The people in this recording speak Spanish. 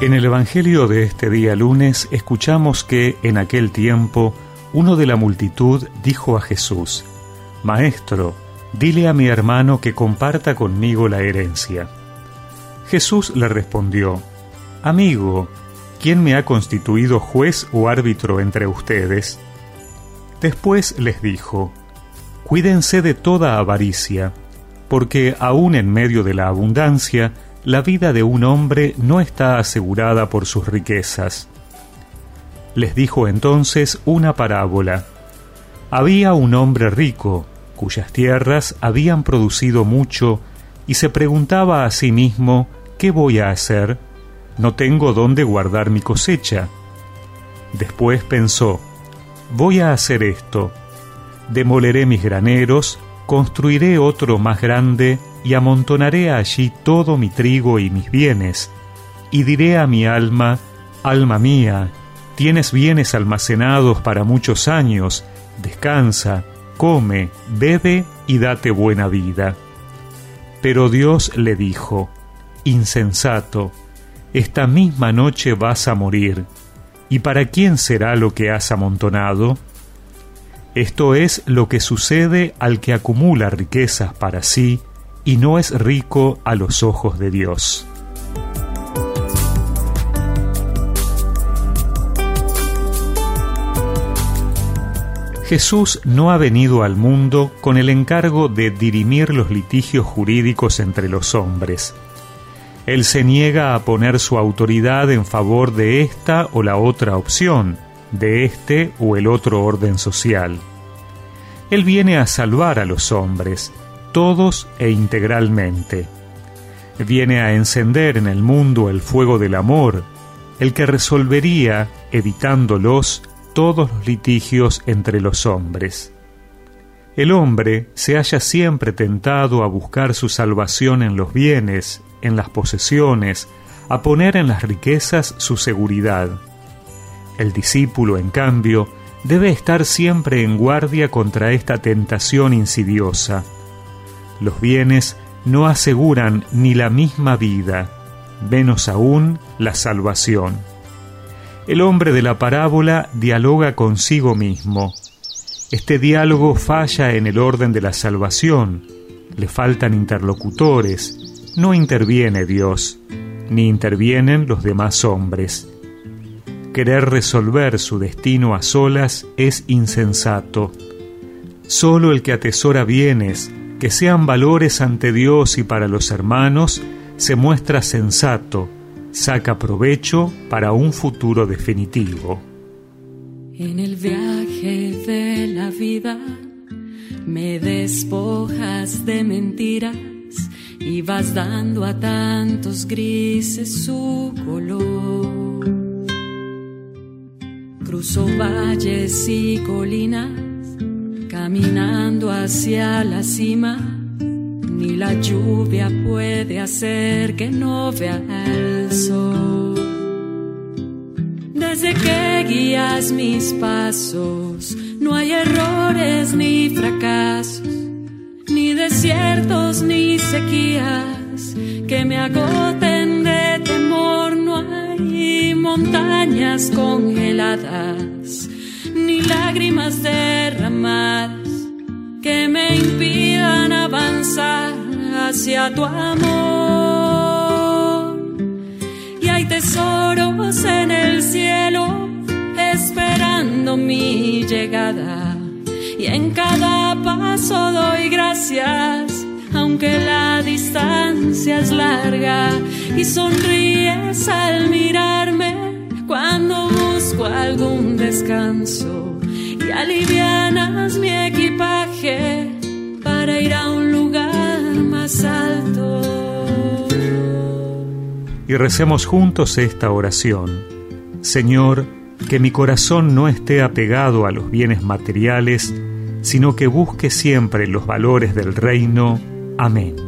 En el Evangelio de este día lunes escuchamos que en aquel tiempo uno de la multitud dijo a Jesús, Maestro, dile a mi hermano que comparta conmigo la herencia. Jesús le respondió, Amigo, ¿quién me ha constituido juez o árbitro entre ustedes? Después les dijo, Cuídense de toda avaricia, porque aun en medio de la abundancia, la vida de un hombre no está asegurada por sus riquezas. Les dijo entonces una parábola. Había un hombre rico, cuyas tierras habían producido mucho, y se preguntaba a sí mismo, ¿qué voy a hacer? No tengo dónde guardar mi cosecha. Después pensó, voy a hacer esto. Demoleré mis graneros, construiré otro más grande y amontonaré allí todo mi trigo y mis bienes, y diré a mi alma, alma mía, tienes bienes almacenados para muchos años, descansa, come, bebe y date buena vida. Pero Dios le dijo, Insensato, esta misma noche vas a morir, ¿y para quién será lo que has amontonado? Esto es lo que sucede al que acumula riquezas para sí y no es rico a los ojos de Dios. Jesús no ha venido al mundo con el encargo de dirimir los litigios jurídicos entre los hombres. Él se niega a poner su autoridad en favor de esta o la otra opción, de este o el otro orden social. Él viene a salvar a los hombres, todos e integralmente. Viene a encender en el mundo el fuego del amor, el que resolvería, evitándolos, todos los litigios entre los hombres. El hombre se halla siempre tentado a buscar su salvación en los bienes, en las posesiones, a poner en las riquezas su seguridad. El discípulo, en cambio, debe estar siempre en guardia contra esta tentación insidiosa. Los bienes no aseguran ni la misma vida, menos aún la salvación. El hombre de la parábola dialoga consigo mismo. Este diálogo falla en el orden de la salvación, le faltan interlocutores, no interviene Dios, ni intervienen los demás hombres querer resolver su destino a solas es insensato. Solo el que atesora bienes, que sean valores ante Dios y para los hermanos, se muestra sensato, saca provecho para un futuro definitivo. En el viaje de la vida me despojas de mentiras y vas dando a tantos grises su color. Cruzo valles y colinas, caminando hacia la cima. Ni la lluvia puede hacer que no vea el sol. Desde que guías mis pasos, no hay errores ni fracasos, ni desiertos ni sequías que me agoten montañas congeladas, ni lágrimas derramadas que me impidan avanzar hacia tu amor. Y hay tesoros en el cielo esperando mi llegada. Y en cada paso doy gracias, aunque la distancia es larga. Y sonríes al cuando algún descanso. Y alivianas mi equipaje para ir a un lugar más alto. Y recemos juntos esta oración. Señor, que mi corazón no esté apegado a los bienes materiales, sino que busque siempre los valores del reino. Amén.